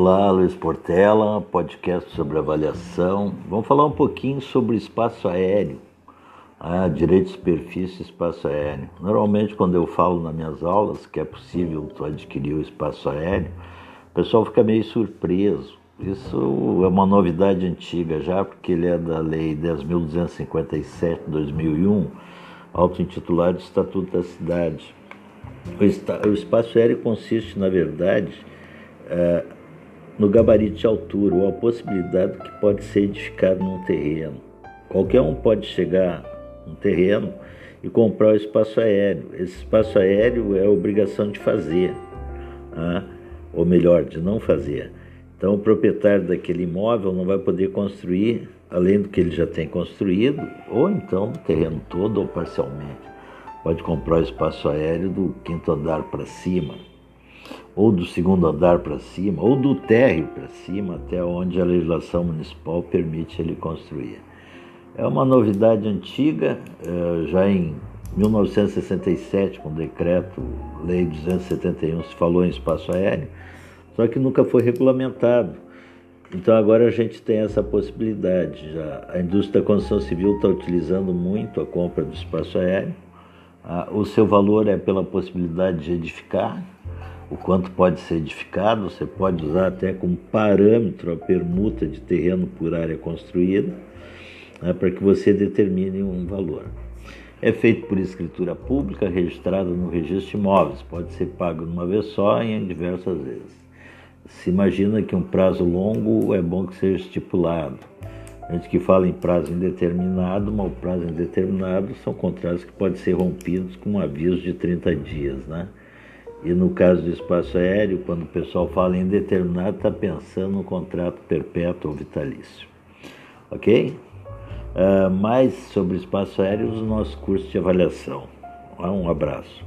Olá, Luiz Portela, podcast sobre avaliação. Vamos falar um pouquinho sobre espaço aéreo, ah, direito de superfície e espaço aéreo. Normalmente, quando eu falo nas minhas aulas que é possível adquirir o espaço aéreo, o pessoal fica meio surpreso. Isso é uma novidade antiga já, porque ele é da Lei 10.257 de 2001, auto-intitulado Estatuto da Cidade. O, espaço aéreo consiste, na verdade, é, no gabarito de altura ou a possibilidade que pode ser edificado num terreno. Qualquer um pode chegar num terreno e comprar o espaço aéreo. Esse espaço aéreo é obrigação de fazer, ah, ou melhor, de não fazer. Então, o proprietário daquele imóvel não vai poder construir além do que ele já tem construído, ou então o terreno todo ou parcialmente. Pode comprar o espaço aéreo do quinto andar para cima, ou do segundo andar para cima, ou do térreo para cima, até onde a legislação municipal permite ele construir. É uma novidade antiga, é, já em 1967, com o decreto Lei 271, se falou em espaço aéreo, só que nunca foi regulamentado. Então agora a gente tem essa possibilidade. Já. A indústria da construção civil está utilizando muito a compra do espaço aéreo. O seu valor é pela possibilidade de edificar, o quanto pode ser edificado, você pode usar até como parâmetro a permuta de terreno por área construída, né, para que você determine um valor. É feito por escritura pública registrada no registro de imóveis, pode ser pago uma vez só e em diversas vezes. Se imagina que um prazo longo é bom que seja estipulado. A gente que fala em prazo indeterminado, mas o prazo indeterminado são contratos que podem ser rompidos com um aviso de 30 dias, né? E no caso do espaço aéreo, quando o pessoal fala em determinado, está pensando no contrato perpétuo ou vitalício. Ok? Uh, mais sobre espaço aéreo, os nossos cursos de avaliação. Um abraço.